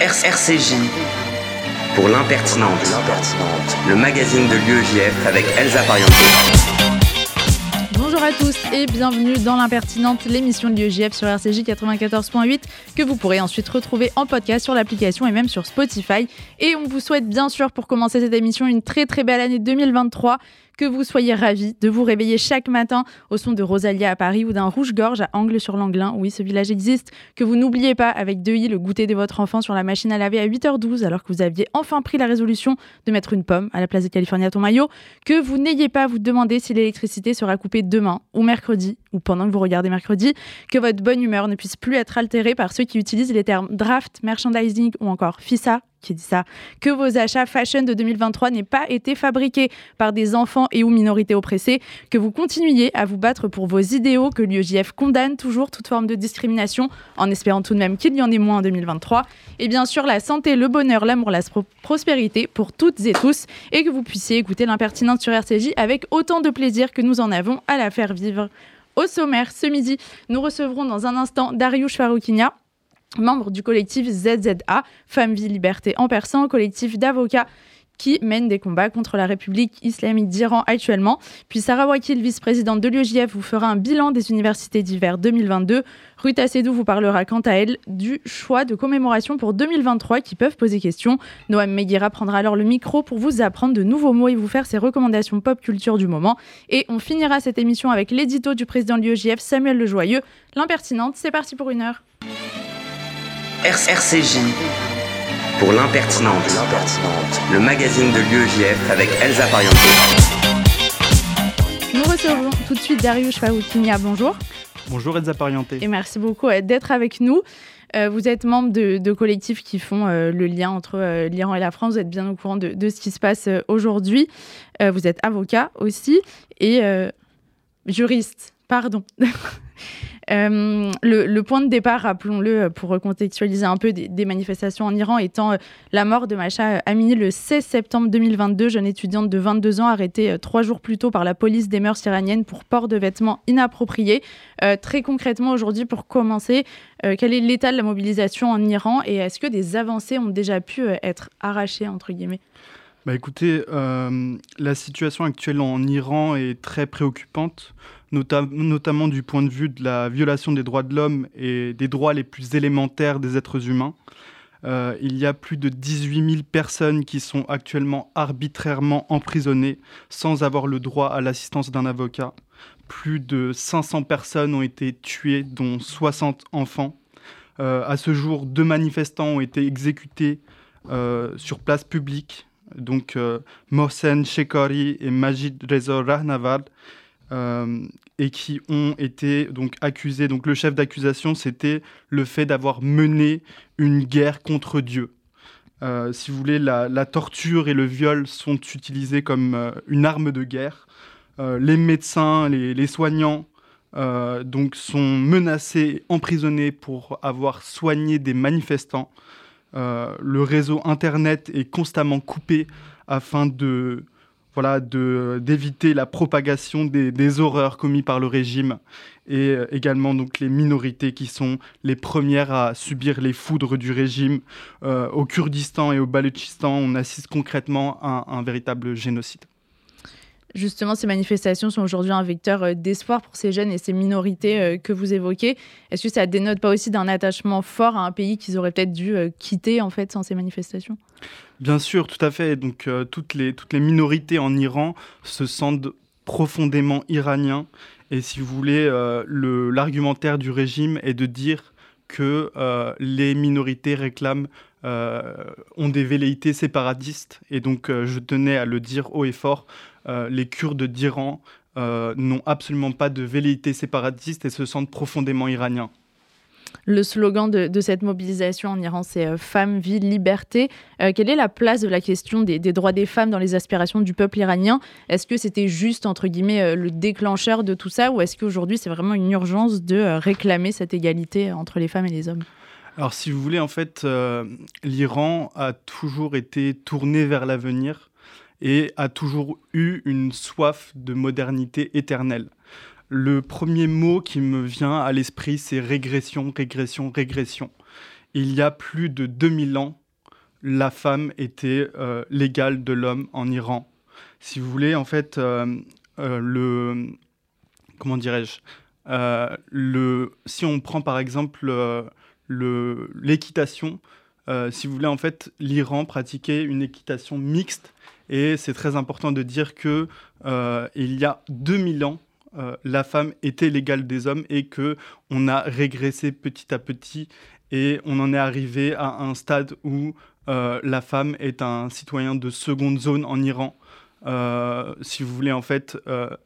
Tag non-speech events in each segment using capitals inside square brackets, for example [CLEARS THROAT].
RCJ pour l'impertinente, le magazine de l'UEJF avec Elsa Pariente. Bonjour à tous et bienvenue dans l'impertinente, l'émission de l'UEJF sur RCJ 94.8 que vous pourrez ensuite retrouver en podcast sur l'application et même sur Spotify. Et on vous souhaite bien sûr pour commencer cette émission une très très belle année 2023 que vous soyez ravis de vous réveiller chaque matin au son de Rosalia à Paris ou d'un rouge-gorge à Angle-sur-Langlin. Oui, ce village existe. Que vous n'oubliez pas avec Deuil le goûter de votre enfant sur la machine à laver à 8h12 alors que vous aviez enfin pris la résolution de mettre une pomme à la place de Californie à ton maillot. Que vous n'ayez pas à vous demander si l'électricité sera coupée demain ou mercredi ou pendant que vous regardez mercredi. Que votre bonne humeur ne puisse plus être altérée par ceux qui utilisent les termes draft, merchandising ou encore FISA qui dit ça, que vos achats fashion de 2023 n'aient pas été fabriqués par des enfants et ou minorités oppressées, que vous continuiez à vous battre pour vos idéaux, que l'UEJF condamne toujours toute forme de discrimination, en espérant tout de même qu'il y en ait moins en 2023, et bien sûr la santé, le bonheur, l'amour, la prospérité pour toutes et tous, et que vous puissiez écouter l'impertinence sur RCJ avec autant de plaisir que nous en avons à la faire vivre. Au sommaire, ce midi, nous recevrons dans un instant Dariush Faroukinia, membre du collectif ZZA, Femmes, Vie, Liberté en persan, collectif d'avocats qui mènent des combats contre la République islamique d'Iran actuellement. Puis Sarah Wakil, vice-présidente de l'UEJF, vous fera un bilan des universités d'hiver 2022. Ruth Assedou vous parlera quant à elle du choix de commémoration pour 2023 qui peuvent poser question. Noam Meguira prendra alors le micro pour vous apprendre de nouveaux mots et vous faire ses recommandations pop culture du moment. Et on finira cette émission avec l'édito du président de l'UEJF, Samuel Lejoyeux. L'impertinente, c'est parti pour une heure. RCJ pour l'impertinente, le magazine de l'UEJF avec Elsa Pariente. Nous recevons tout de suite Darius Faoukinia. Bonjour. Bonjour Elsa Pariente. Et merci beaucoup euh, d'être avec nous. Euh, vous êtes membre de, collectifs qui font euh, le lien entre l'Iran et la France. Vous êtes bien au courant de, de ce qui se passe aujourd'hui. vous êtes avocat aussi et juriste. Pardon. [LAUGHS] Euh, le, point de départ, rappelons-le, pour recontextualiser un peu des, manifestations en Iran, étant euh, la mort de Macha Amini le 16 septembre 2022, jeune étudiante de 22 ans arrêtée euh, trois jours plus tôt par la police des mœurs iraniennes pour port de vêtements inappropriés. très concrètement, aujourd'hui, pour commencer, quel est l'état de la mobilisation en Iran et est-ce que des avancées ont déjà pu être arrachées, entre guillemets? Bah écoutez, la situation actuelle en Iran est très préoccupante notamment du point de vue de la violation des droits de l'homme et des droits les plus élémentaires des êtres humains. Euh, il y a plus de 18 000 personnes qui sont actuellement arbitrairement emprisonnées sans avoir le droit à l'assistance d'un avocat. Plus de 500 personnes ont été tuées, dont 60 enfants. Euh, à ce jour, deux manifestants ont été exécutés euh, sur place publique, donc Mohsen Shekari et Majid Reza Rahnavad. Euh, et qui ont été donc accusés. Donc le chef d'accusation, c'était le fait d'avoir mené une guerre contre Dieu. Euh, si vous voulez, la, torture et le viol sont utilisés comme euh, une arme de guerre. les médecins, les, soignants, donc sont menacés, emprisonnés pour avoir soigné des manifestants. le réseau Internet est constamment coupé afin de voilà, d'éviter la propagation des, horreurs commises par le régime et euh, également donc les minorités qui sont les premières à subir les foudres du régime. Euh, au Kurdistan et au Baloutchistan, on assiste concrètement à un véritable génocide. Justement, ces manifestations sont aujourd'hui un vecteur euh, d'espoir pour ces jeunes et ces minorités que vous évoquez. Est-ce que ça dénote pas aussi d'un attachement fort à un pays qu'ils auraient peut-être dû quitter en fait sans ces manifestations? Bien sûr, tout à fait. Donc toutes, les, toutes les minorités en Iran se sentent profondément iraniens. Et si vous voulez, l'argumentaire du régime est de dire que les minorités réclament ont des velléités séparatistes. Et donc, je tenais à le dire haut et fort, euh, les Kurdes d'Iran euh, n'ont absolument pas de velléité séparatiste et se sentent profondément iraniens. Le slogan de, cette mobilisation en Iran, c'est euh, Femmes, vie, liberté. quelle est la place de la question des, droits des femmes dans les aspirations du peuple iranien? Est-ce que c'était juste, entre guillemets, le déclencheur de tout ça ou est-ce qu'aujourd'hui, c'est vraiment une urgence de réclamer cette égalité entre les femmes et les hommes? Alors, si vous voulez, en fait, l'Iran a toujours été tourné vers l'avenir et a toujours eu une soif de modernité éternelle. Le premier mot qui me vient à l'esprit, c'est régression, régression, régression. il y a plus de 2000 ans, la femme était l'égale de l'homme en Iran. Si vous voulez, en fait, le... Comment dirais-je Si on prend par exemple l'équitation, si vous voulez, en fait, l'Iran pratiquait une équitation mixte et c'est très important de dire que euh, il y a 2000 ans, euh, la femme était l'égale des hommes et que on a régressé petit à petit et on en est arrivé à un stade où euh, la femme est un citoyen de seconde zone en Iran. si vous voulez en fait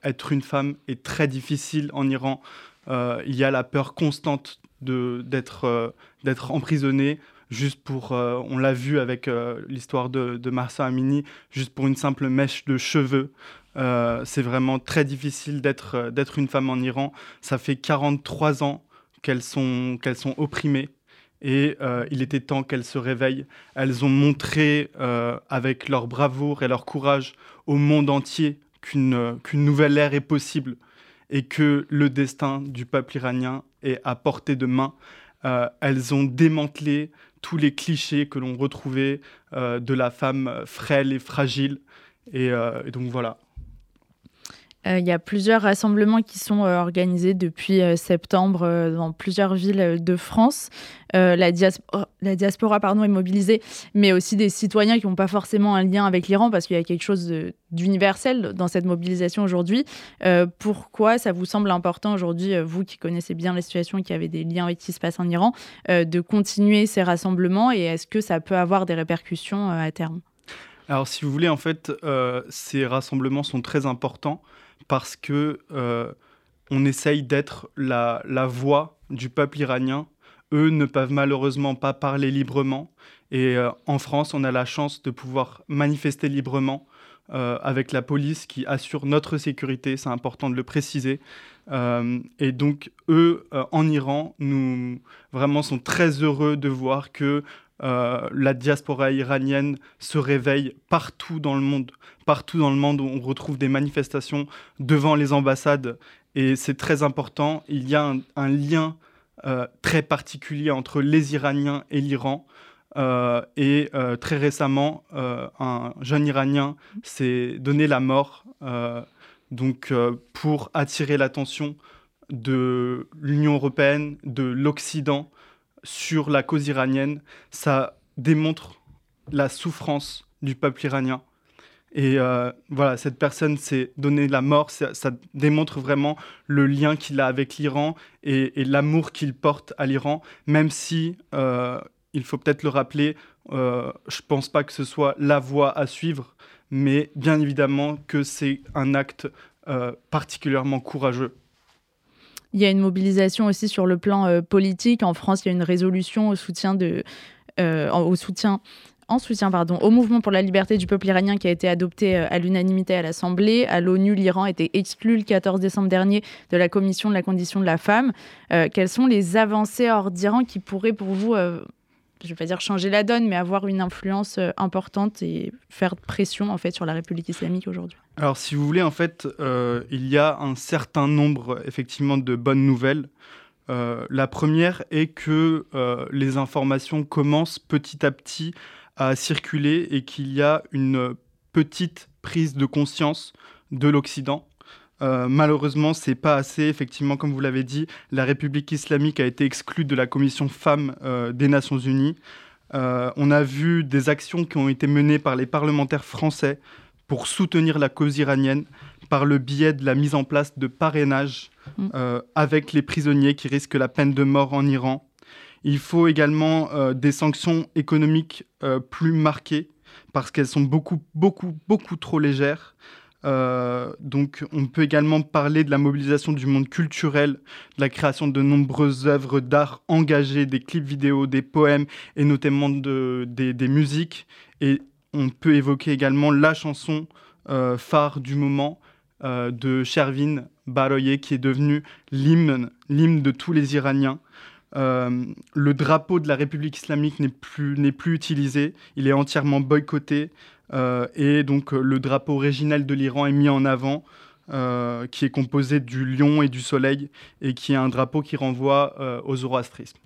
être une femme est très difficile en Iran. il y a la peur constante d'être d'être emprisonné juste pour, euh, on l'a vu avec euh, l'histoire de, de Marsa Amini, juste pour une simple mèche de cheveux. Euh, c'est vraiment très difficile d'être d'être une femme en Iran. Ça fait 43 ans qu'elles sont, qu'elles sont opprimées et il était temps qu'elles se réveillent. Elles ont montré avec leur bravoure et leur courage au monde entier qu'une qu'une nouvelle ère est possible et que le destin du peuple iranien est à portée de main. elles ont démantelé tous les clichés que l'on retrouvait euh, de la femme frêle et fragile. Euh, et donc voilà. Euh, il y a plusieurs rassemblements qui sont euh, organisés depuis euh, septembre dans plusieurs villes de France. la, diaspora, la diaspora pardon, est mobilisée, mais aussi des citoyens qui n'ont pas forcément un lien avec l'Iran parce qu'il y a quelque chose d'universel dans cette mobilisation aujourd'hui. pourquoi ça vous semble important aujourd'hui, vous qui connaissez bien la situation qui avez des liens avec ce qui se passe en Iran, de continuer ces rassemblements et est-ce que ça peut avoir des répercussions à terme? Alors, si vous voulez, en fait, ces rassemblements sont très importants parce que euh, on essaye d'être la, voix du peuple iranien. Eux ne peuvent malheureusement pas parler librement. Et euh, en France, on a la chance de pouvoir manifester librement euh, avec la police qui assure notre sécurité, c'est important de le préciser. et donc, eux, en Iran, nous vraiment sont très heureux de voir que euh, la diaspora iranienne se réveille partout dans le monde. Partout dans le monde, on retrouve des manifestations devant les ambassades et c'est très important. Il y a un, lien euh, très particulier entre les Iraniens et l'Iran. Euh, et très récemment, un jeune Iranien s'est donné la mort donc, pour attirer l'attention de l'Union européenne, de l'Occident sur la cause iranienne, ça démontre la souffrance du peuple iranien. Et euh, voilà, cette personne s'est donné la mort, ça, démontre vraiment le lien qu'il a avec l'Iran et, l'amour qu'il porte à l'Iran, même si, euh, il faut peut-être le rappeler, euh, je ne pense pas que ce soit la voie à suivre, mais bien évidemment que c'est un acte particulièrement courageux. Il y a une mobilisation aussi sur le plan euh, politique. En France, il y a une résolution au soutien de, euh, au soutien en soutien pardon, au mouvement pour la liberté du peuple iranien qui a été adopté euh, à l'unanimité à l'Assemblée. À l'ONU, l'Iran a été exclu le 14 décembre dernier de la Commission de la condition de la femme. quelles sont les avancées hors d'Iran qui pourraient pour vous je ne vais pas dire changer la donne, mais avoir une influence euh, importante et faire pression en fait sur la République islamique aujourd'hui Alors, si vous voulez, en fait, euh, il y a un certain nombre effectivement de bonnes nouvelles. Euh, la première est que les informations commencent petit à petit à circuler et qu'il y a une petite prise de conscience de l'Occident euh, malheureusement, c'est pas assez. Effectivement, comme vous l'avez dit, la République islamique a été exclue de la commission femmes euh, des Nations Unies. Euh, on a vu des actions qui ont été menées par les parlementaires français pour soutenir la cause iranienne par le biais de la mise en place de parrainage mm. avec les prisonniers qui risquent la peine de mort en Iran. Il faut également des sanctions économiques plus marquées parce qu'elles sont beaucoup, beaucoup, beaucoup trop légères. Euh, donc, on peut également parler de la mobilisation du monde culturel, de la création de nombreuses œuvres d'art engagées, des clips vidéo, des poèmes et notamment de, des, musiques. Et on peut évoquer également la chanson euh, phare du moment euh, de Shervin Baroye, qui est devenue l'hymne, de tous les Iraniens. le drapeau de la République islamique n'est plus utilisé, il est entièrement boycotté. Euh, et donc euh, le drapeau original de l'Iran est mis en avant, euh, qui est composé du lion et du soleil, et qui est un drapeau qui renvoie au zoroastrisme.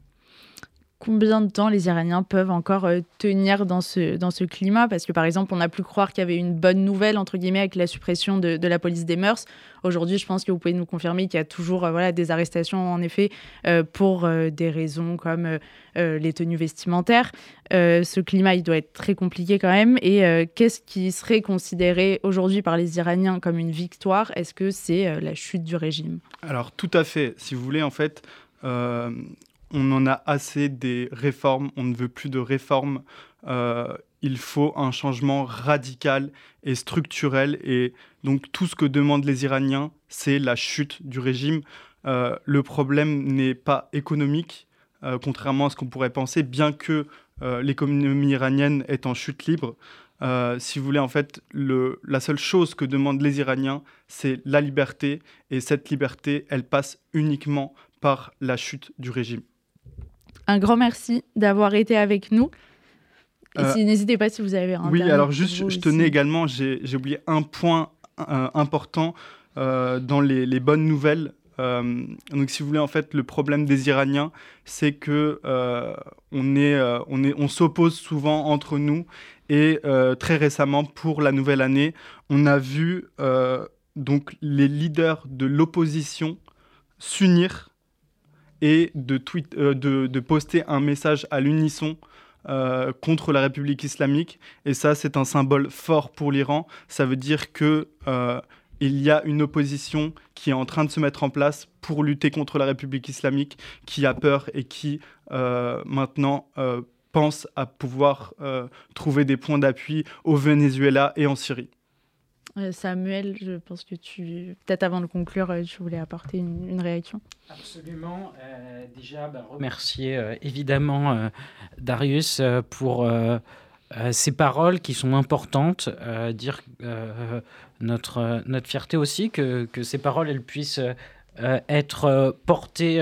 Combien de temps les Iraniens peuvent encore euh, tenir dans ce, dans ce climat? Parce que par exemple, on a pu croire qu'il y avait une bonne nouvelle, entre guillemets, avec la suppression de, la police des mœurs. Aujourd'hui, je pense que vous pouvez nous confirmer qu'il y a toujours euh, des arrestations, en effet, euh, pour des raisons comme les tenues vestimentaires. ce climat, il doit être très compliqué quand même. Et qu'est-ce qui serait considéré aujourd'hui par les Iraniens comme une victoire? Est-ce que c'est la chute du régime? Alors, tout à fait. Si vous voulez, en fait, on en a assez des réformes, on ne veut plus de réformes. Euh, il faut un changement radical et structurel. Et donc tout ce que demandent les Iraniens, c'est la chute du régime. Euh, le problème n'est pas économique, euh, contrairement à ce qu'on pourrait penser, bien que l'économie iranienne est en chute libre. si vous voulez, en fait, la seule chose que demandent les Iraniens, c'est la liberté. Et cette liberté, elle passe uniquement par la chute du régime. Un grand merci d'avoir été avec nous. Euh, n'hésitez pas si vous avez un. Oui, alors juste, je tenais également, j'ai oublié un point euh, important euh, dans les, bonnes nouvelles. donc, si vous voulez, en fait, le problème des Iraniens, c'est que on est, on est, on s'oppose souvent entre nous. Et très récemment, pour la nouvelle année, on a vu donc les leaders de l'opposition s'unir et euh, de, poster un message à l'unisson euh, contre la République islamique. Et ça, c'est un symbole fort pour l'Iran. Ça veut dire que euh, il y a une opposition qui est en train de se mettre en place pour lutter contre la République islamique, qui a peur et qui maintenant pense à pouvoir trouver des points d'appui au Venezuela et en Syrie. Euh, Samuel, je pense que tu, peut-être avant de conclure, euh, tu voulais apporter une, réaction. Absolument. Euh, déjà, bah, remercier évidemment Darius pour ces paroles qui sont importantes. dire notre, notre fierté aussi que, que ces paroles elles puissent être portées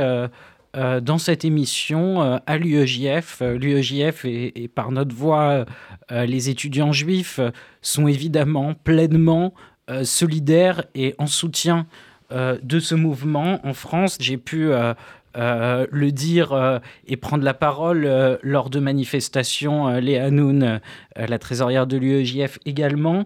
euh, dans cette émission euh, à l'UEJF. Euh, L'UEJF et, par notre voix, les étudiants juifs sont évidemment pleinement solidaires et en soutien de ce mouvement en France. J'ai pu le dire et prendre la parole lors de manifestations. Léa Hanoun, la trésorière de l'UEJF également.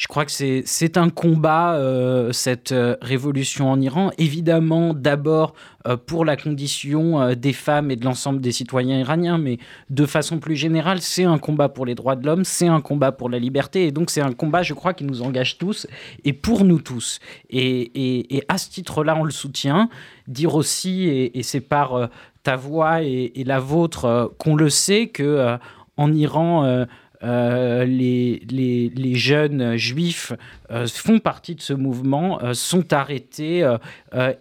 Je crois que c'est un combat, euh, cette euh, révolution en Iran. Évidemment, d'abord euh, pour la condition des femmes et de l'ensemble des citoyens iraniens, mais de façon plus générale, c'est un combat pour les droits de l'homme, c'est un combat pour la liberté. Et donc, c'est un combat, je crois, qui nous engage tous et pour nous tous. Et, à ce titre-là, on le soutient. Dire aussi, et, c'est par ta voix et, la vôtre qu'on le sait, que en Iran, euh, les, jeunes juifs euh, font partie de ce mouvement, euh, sont arrêtés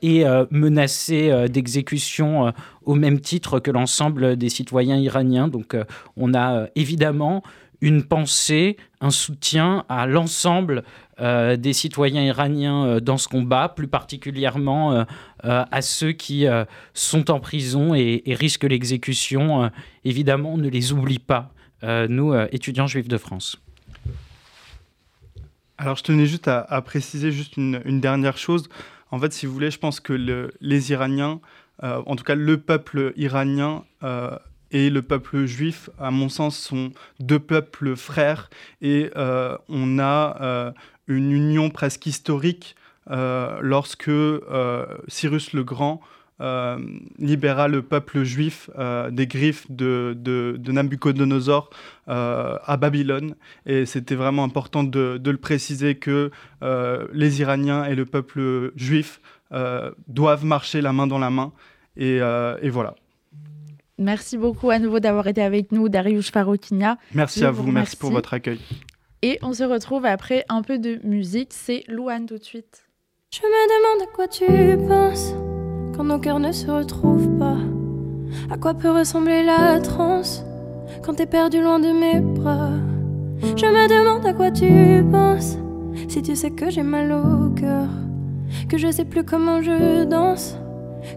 et menacés d'exécution au même titre que l'ensemble des citoyens iraniens. Donc on a évidemment une pensée, un soutien à l'ensemble des citoyens iraniens dans ce combat, plus particulièrement à ceux qui sont en prison et risquent l'exécution. évidemment, on ne les oublie pas. Euh, nous, euh, étudiants juifs de France. Alors, je tenais juste à, préciser juste une, dernière chose. En fait, si vous voulez, je pense que les Iraniens, euh, en tout cas le peuple iranien et le peuple juif, à mon sens, sont deux peuples frères et on a une union presque historique lorsque Cyrus le Grand libéra le peuple juif euh, des griffes de, de, Nabucodonosor euh, à Babylone. Et c'était vraiment important de, le préciser que les Iraniens et le peuple juif doivent marcher la main dans la main. Et, voilà. Merci beaucoup à nouveau d'avoir été avec nous, Darius Farokinia. Merci à vous, merci pour votre accueil. Et on se retrouve après un peu de musique. C'est Louane tout de suite. Je me demande à quoi tu penses quand nos cœurs ne se retrouvent pas. À quoi peut ressembler la transe quand t'es perdu loin de mes bras? Je me demande à quoi tu penses si tu sais que j'ai mal au cœur, que je sais plus comment je danse,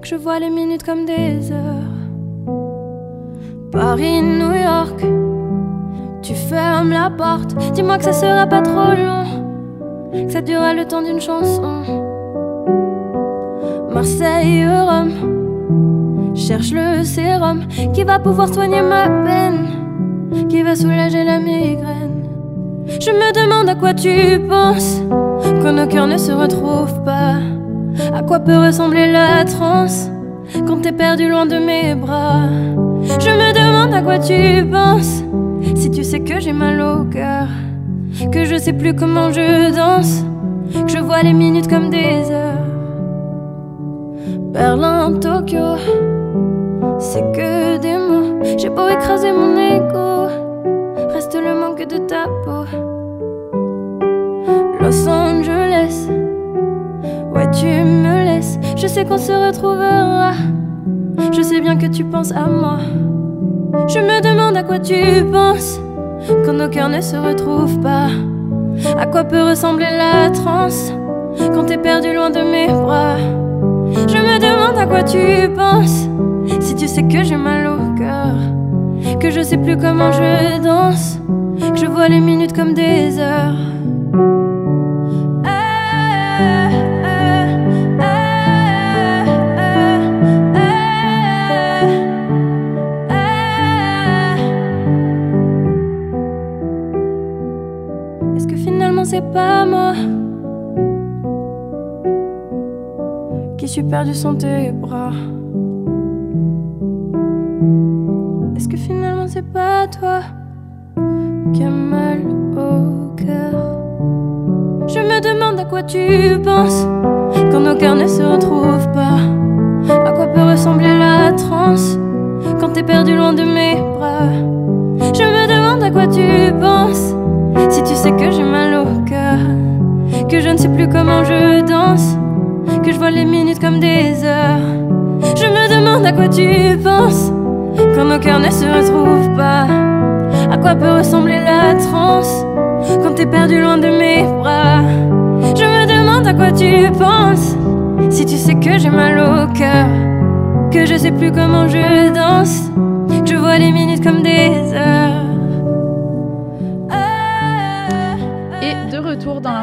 que je vois les minutes comme des heures. Paris, New York, tu fermes la porte, dis-moi que ça sera pas trop long, que ça durera le temps d'une chanson. Marseille, Rome, cherche le sérum qui va pouvoir soigner ma peine, qui va soulager la migraine. Je me demande à quoi tu penses quand nos cœurs ne se retrouvent pas. À quoi peut ressembler la transe quand t'es perdu loin de mes bras? Je me demande à quoi tu penses si tu sais que j'ai mal au cœur, que je sais plus comment je danse, que je vois les minutes comme des heures. Berlin, Tokyo, c'est que des mots. J'ai beau écraser mon ego, reste le manque de ta peau. Los Angeles, ouais, tu me laisses. Je sais qu'on se retrouvera. Je sais bien que tu penses à moi. Je me demande à quoi tu penses quand nos cœurs ne se retrouvent pas. À quoi peut ressembler la transe? Quand t'es perdu loin de mes bras. Je me demande à quoi tu penses si tu sais que j'ai mal au cœur, que je sais plus comment je danse, que je vois les minutes comme des heures. Est-ce que finalement c'est pas moi? Suis perdu tes bras? Est-ce que finalement c'est pas toi qui as mal au cœur? Je me demande à quoi tu penses quand nos cœurs ne se retrouvent pas. À quoi peut ressembler la transe quand t'es perdu loin de mes bras? Je me demande à quoi tu penses si tu sais que j'ai mal au cœur, que je ne sais plus comment je danse, que je vois les minutes comme des heures. Je me demande à quoi tu penses quand nos cœurs ne se retrouvent pas. À quoi peut ressembler la transe quand t'es perdu loin de mes bras? Je me demande à quoi tu penses si tu sais que j'ai mal au cœur, que je sais plus comment je danse, que je vois les minutes comme des heures.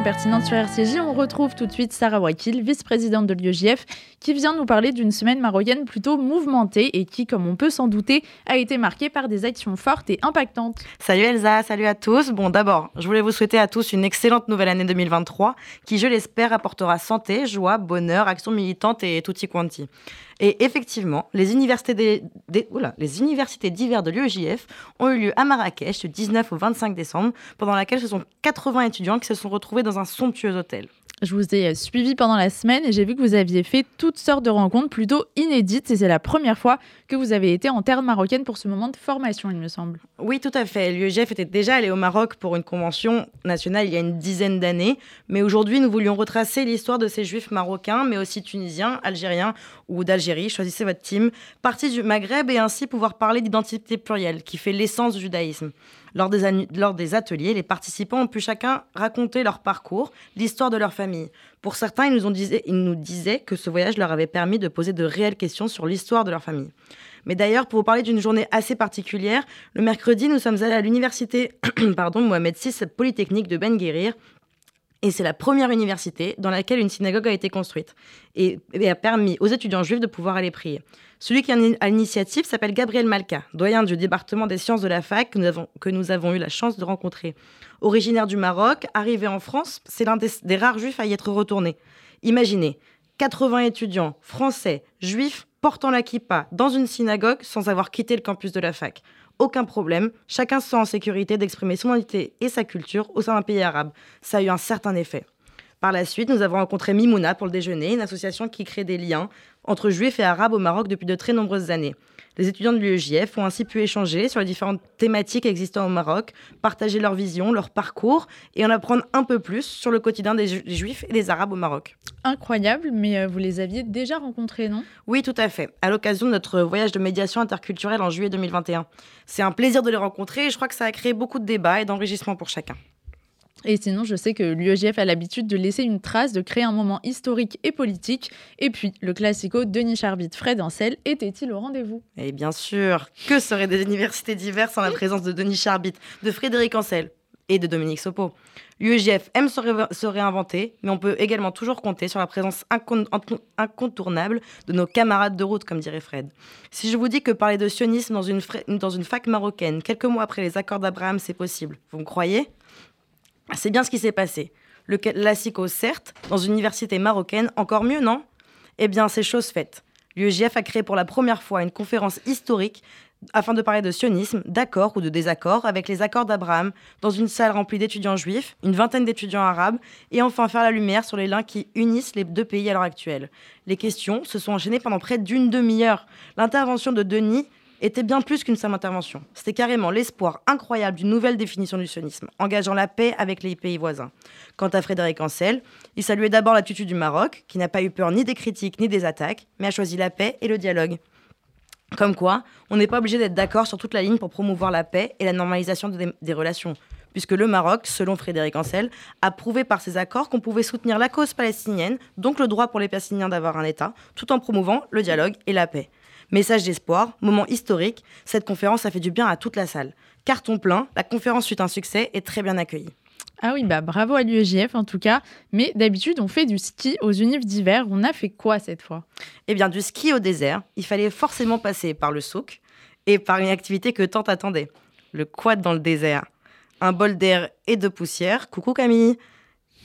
L'impertinente sur RCJ, on retrouve tout de suite Sarah Wakil, vice-présidente de l'UEJF, qui vient nous parler d'une semaine marocaine plutôt mouvementée et qui, comme on peut s'en douter, a été marquée par des actions fortes et impactantes. Salut Elsa, salut à tous. Bon, d'abord, je voulais vous souhaiter à tous une excellente nouvelle année 2023 qui, je l'espère, apportera santé, joie, bonheur, action militante et tutti quanti. Et effectivement, les universités, des, des- oula, les universités d'hiver de l'UEJF ont eu lieu à Marrakech du 19 au 25 décembre, pendant laquelle ce sont 80 étudiants qui se sont retrouvés dans un somptueux hôtel. Je vous ai suivi pendant la semaine et j'ai vu que vous aviez fait toutes sortes de rencontres plutôt inédites et c'est la première fois que vous avez été en terre marocaine pour ce moment de formation, il me semble. Oui, tout à fait. L'UEJF était déjà allé au Maroc pour une convention nationale il y a une dizaine d'années, mais aujourd'hui nous voulions retracer l'histoire de ces juifs marocains, mais aussi tunisiens, algériens ou d'Algérie, choisissez votre team, partis du Maghreb et ainsi pouvoir parler d'identité plurielle, qui fait l'essence du judaïsme. Lors des, lors des ateliers, les participants ont pu chacun raconter leur parcours, l'histoire de leur famille. Pour certains, ils nous, ont ils nous disaient que ce voyage leur avait permis de poser de réelles questions sur l'histoire de leur famille. Mais d'ailleurs, pour vous parler d'une journée assez particulière, le mercredi, nous sommes allés à l'université [CLEARS THROAT] Mohamed VI Polytechnique de Ben Guérir. Et c'est la première université dans laquelle une synagogue a été construite et, a permis aux étudiants juifs de pouvoir aller prier. Celui qui à l'initiative s'appelle Gabriel Malka, doyen du département des sciences de la fac que nous avons, eu la chance de rencontrer. Originaire du Maroc, arrivé en France, c'est l'un des, des rares juifs à y être retourné. Imaginez, 80 étudiants français, juifs, portant la kippa dans une synagogue sans avoir quitté le campus de la fac. Aucun problème, chacun se sent en sécurité d'exprimer son identité et sa culture au sein d'un pays arabe. Ça a eu un certain effet. Par la suite, nous avons rencontré Mimouna pour le déjeuner, une association qui crée des liens entre juifs et arabes au Maroc depuis de très nombreuses années. Les étudiants de l'UEJF ont ainsi pu échanger sur les différentes thématiques existant au Maroc, partager leur vision, leur parcours et en apprendre un peu plus sur le quotidien des Ju- des juifs et des arabes au Maroc. Incroyable, mais euh, vous les aviez déjà rencontrés, non? Oui, tout à fait, à l'occasion de notre voyage de médiation interculturelle en juillet 2021. C'est un plaisir de les rencontrer et je crois que ça a créé beaucoup de débats et d'enrichissement pour chacun. Et sinon, je sais que l'UEJF a l'habitude de laisser une trace, de créer un moment historique et politique. Et puis, le classico Denis Charbit, Fred Ancel, était-il au rendez-vous? Et Eh bien sûr, que seraient des universités diverses sans la présence de Denis Charbit, de Frédéric Ancel et de Dominique Sopo. L'UEJF aime se, réinventer, mais on peut également toujours compter sur la présence incontournable de nos camarades de route, comme dirait Fred. Si je vous dis que parler de sionisme dans une, dans une fac marocaine, quelques mois après les accords d'Abraham, c'est possible, vous me croyez? C'est bien ce qui s'est passé. Le classico, certes, dans une université marocaine, encore mieux, non? Eh bien, c'est chose faite. L'UEJF a créé pour la première fois une conférence historique afin de parler de sionisme, d'accord ou de désaccord avec les accords d'Abraham, dans une salle remplie d'étudiants juifs, une vingtaine d'étudiants arabes, et enfin faire la lumière sur les liens qui unissent les deux pays à l'heure actuelle. Les questions se sont enchaînées pendant près d'une demi-heure. L'intervention de Denis était bien plus qu'une simple intervention. C'était carrément l'espoir incroyable d'une nouvelle définition du sionisme, engageant la paix avec les pays voisins. Quant à Frédéric Ancel, il saluait d'abord l'attitude du Maroc, qui n'a pas eu peur ni des critiques ni des attaques, mais a choisi la paix et le dialogue. Comme quoi, on n'est pas obligé d'être d'accord sur toute la ligne pour promouvoir la paix et la normalisation des, relations, puisque le Maroc, selon Frédéric Ancel, a prouvé par ses accords qu'on pouvait soutenir la cause palestinienne, donc le droit pour les Palestiniens d'avoir un État, tout en promouvant le dialogue et la paix. Message d'espoir, moment historique, cette conférence a fait du bien à toute la salle. Carton plein, la conférence fut un succès et très bien accueillie. Ah oui, bah bravo à l'UEJF en tout cas. Mais d'habitude, on fait du ski aux unifs d'hiver. On a fait quoi cette fois? Eh bien, du ski au désert. Il fallait forcément passer par le souk et par une activité que tant attendait le quad dans le désert. Un bol d'air et de poussière. Coucou Camille,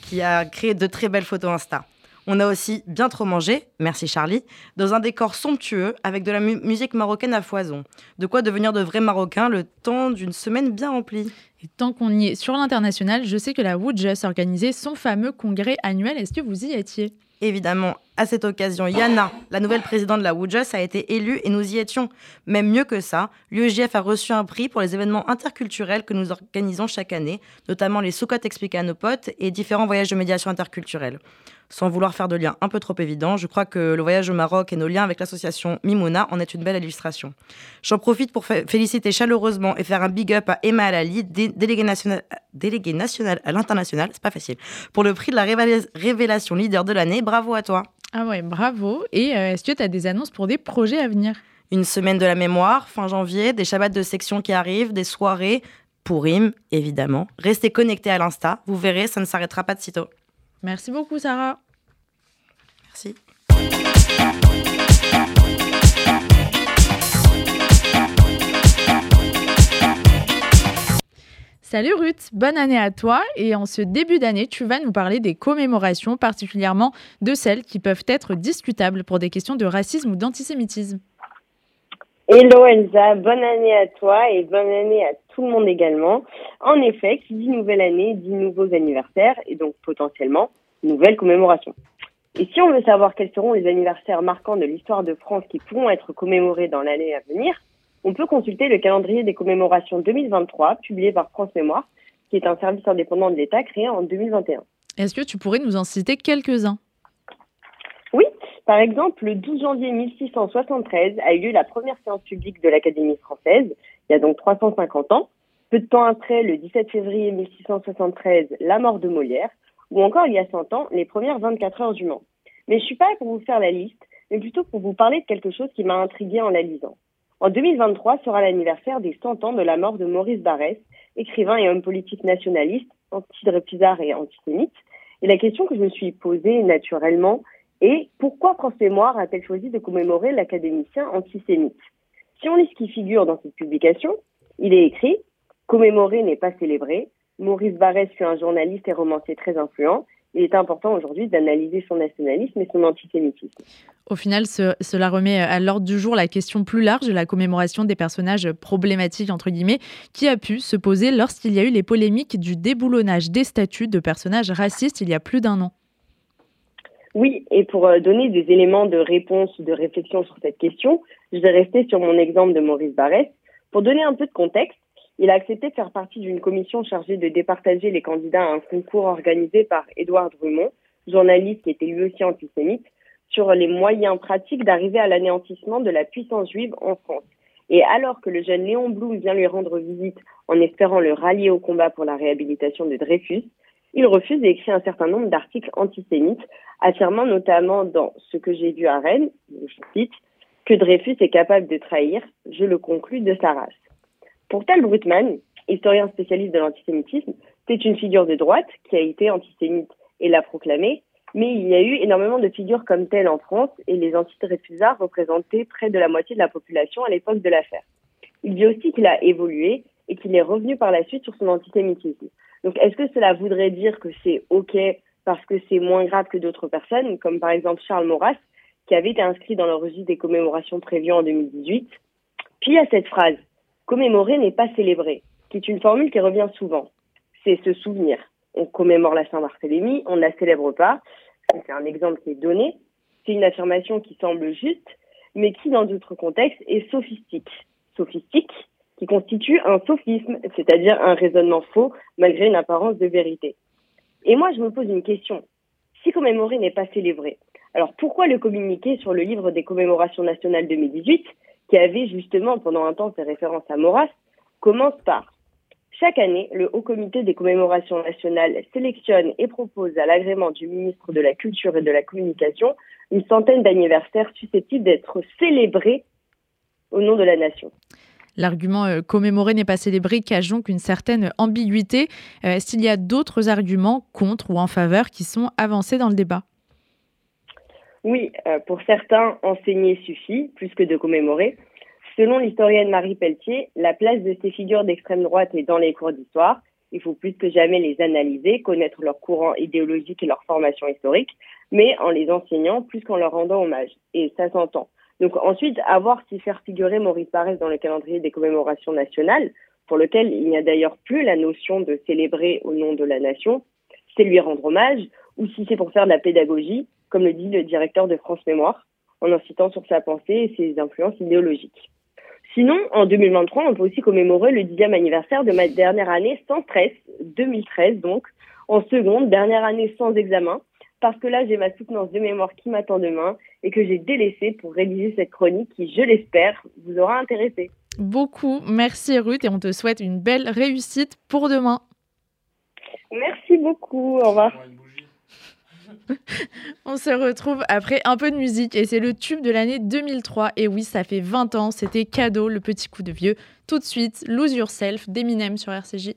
qui a créé de très belles photos Insta. On a aussi bien trop mangé, merci Charlie, dans un décor somptueux avec de la musique marocaine à foison. De quoi devenir de vrais Marocains le temps d'une semaine bien remplie. Et tant qu'on y est sur l'international, je sais que la Woodjust a organisé son fameux congrès annuel. Est-ce que vous y étiez? Évidemment, à cette occasion, Yana, la nouvelle présidente de la Woodjust, a été élue et nous y étions. Même mieux que ça, l'UEJF a reçu un prix pour les événements interculturels que nous organisons chaque année, notamment les sous-cotes expliqués à nos potes et différents voyages de médiation interculturelle sans vouloir faire de lien un peu trop évident, je crois que le voyage au Maroc et nos liens avec l'association Mimouna en est une belle illustration. J'en profite pour féliciter chaleureusement et faire un big up à Emma Alali, déléguée nationale, nationale à l'international, c'est pas facile, pour le prix de la révélation leader de l'année. Bravo à toi. Ah ouais, bravo. Et euh, est-ce que tu as des annonces pour des projets à venir? Une semaine de la mémoire, fin janvier, des shabbats de section qui arrivent, des soirées, pour rime, évidemment. Restez connectés à l'Insta, vous verrez, ça ne s'arrêtera pas de sitôt. Merci beaucoup, Sarah. Merci. Salut Ruth, bonne année à toi et en ce début d'année, tu vas nous parler des commémorations, particulièrement de celles qui peuvent être discutables pour des questions de racisme ou d'antisémitisme. Hello Elsa, bonne année à toi et bonne année à tout le monde également. En effet, qui dit nouvelle année dit nouveaux anniversaires et donc potentiellement nouvelles commémorations. Et si on veut savoir quels seront les anniversaires marquants de l'histoire de France qui pourront être commémorés dans l'année à venir, on peut consulter le calendrier des commémorations 2023 publié par France Mémoire, qui est un service indépendant de l'État créé en 2021. Est-ce que tu pourrais nous en citer quelques-uns? Oui, par exemple, le 12 janvier 1673 a eu lieu la première séance publique de l'Académie française, il y a donc 350 ans. Peu de temps après, le 17 février 1673, la mort de Molière, ou encore il y a 100 ans, les premières 24 heures du Mans. Mais je suis pas là pour vous faire la liste, mais plutôt pour vous parler de quelque chose qui m'a intrigué en la lisant. En 2023 sera l'anniversaire des 100 ans de la mort de Maurice Barrès, écrivain et homme politique nationaliste, anti-dreyfusard et antisémite. Et la question que je me suis posée naturellement, et pourquoi France Mémoire a-t-elle choisi de commémorer l'académicien antisémite? Si on lit ce qui figure dans cette publication, il est écrit Commémorer n'est pas célébrer. Maurice Barrès fut un journaliste et romancier très influent. Il est important aujourd'hui d'analyser son nationalisme et son antisémitisme. Au final, cela remet à l'ordre du jour la question plus large de la commémoration des personnages problématiques, entre guillemets, qui a pu se poser lorsqu'il y a eu les polémiques du déboulonnage des statuts de personnages racistes il y a plus d'un an. Oui, et pour euh, donner des éléments de réponse ou de réflexion sur cette question, je vais rester sur mon exemple de Maurice Barrès. Pour donner un peu de contexte, il a accepté de faire partie d'une commission chargée de départager les candidats à un concours organisé par Édouard Drummond, journaliste qui était lui aussi antisémite, sur les moyens pratiques d'arriver à l'anéantissement de la puissance juive en France. Et alors que le jeune Léon Blum vient lui rendre visite en espérant le rallier au combat pour la réhabilitation de Dreyfus, il refuse et écrit un certain nombre d'articles antisémites, affirmant notamment dans Ce que j'ai vu à Rennes, je cite, que Dreyfus est capable de trahir, je le conclus, de sa race. Pour Tal Brutman, historien spécialiste de l'antisémitisme, C'est une figure de droite qui a été antisémite et l'a proclamé, mais il y a eu énormément de figures comme telle en France et les antidreyfusards représentaient près de la moitié de la population à l'époque de l'affaire. Il dit aussi qu'il a évolué et qu'il est revenu par la suite sur son antisémitisme. Donc est-ce que cela voudrait dire que c'est OK parce que c'est moins grave que d'autres personnes, comme par exemple Charles Maurras, qui avait été inscrit dans le registre des commémorations prévues en 2018 Puis il y a cette phrase Commémorer n'est pas célébrer, qui est une formule qui revient souvent. C'est se souvenir. On commémore la Saint-Barthélemy, on ne la célèbre pas. C'est un exemple qui est donné. C'est une affirmation qui semble juste, mais qui, dans d'autres contextes, est sophistique. Sophistique, qui constitue un sophisme, c'est-à-dire un raisonnement faux malgré une apparence de vérité. Et moi, je me pose une question. Si commémorer n'est pas célébrer, alors pourquoi le communiquer sur le livre des commémorations nationales 2018, qui avait justement pendant un temps fait référence à Maurras, commence par chaque année, le Haut Comité des commémorations nationales sélectionne et propose à l'agrément du ministre de la Culture et de la Communication une centaine d'anniversaires susceptibles d'être célébrés au nom de la nation. L'argument euh, commémorer n'est pas célébré cache donc une certaine ambiguïté. Euh, est-ce y a d'autres arguments contre ou en faveur qui sont avancés dans le débat? Oui, euh, pour certains, enseigner suffit plus que de commémorer. Selon l'historienne Marie Pelletier, la place de ces figures d'extrême droite est dans les cours d'histoire. Il faut plus que jamais les analyser, connaître leur courant idéologique et leur formation historique, mais en les enseignant plus qu'en leur rendant hommage. Et ça s'entend. Donc ensuite, à si faire figurer Maurice Barrès dans le calendrier des commémorations nationales, pour lequel il n'y a d'ailleurs plus la notion de célébrer au nom de la nation, c'est lui rendre hommage, ou si c'est pour faire de la pédagogie, comme le dit le directeur de France Mémoire, en incitant sur sa pensée et ses influences idéologiques. Sinon, en 2023, on peut aussi commémorer le dixième anniversaire de ma dernière année sans stress, 2013 donc, en seconde, dernière année sans examen, parce que là, j'ai ma soutenance de mémoire qui m'attend demain et que j'ai délaissé pour rédiger cette chronique qui, je l'espère, vous aura intéressé. Beaucoup. Merci Ruth et on te souhaite une belle réussite pour demain. Merci beaucoup. Au revoir. [LAUGHS] On se retrouve après un peu de musique et c'est le tube de l'année 2003. Et oui, ça fait 20 ans, c'était cadeau, le petit coup de vieux. Tout de suite, Lose Yourself d'Eminem sur RCJ.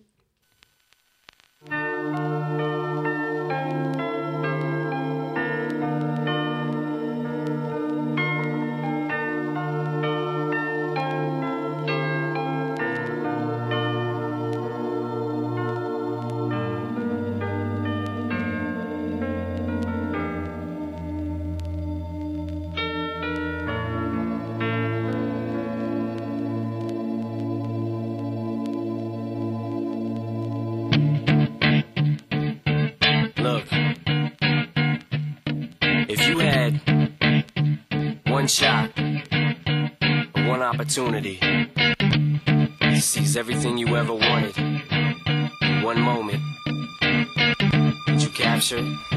Opportunity to seize everything you ever wanted. One moment. Did you capture it?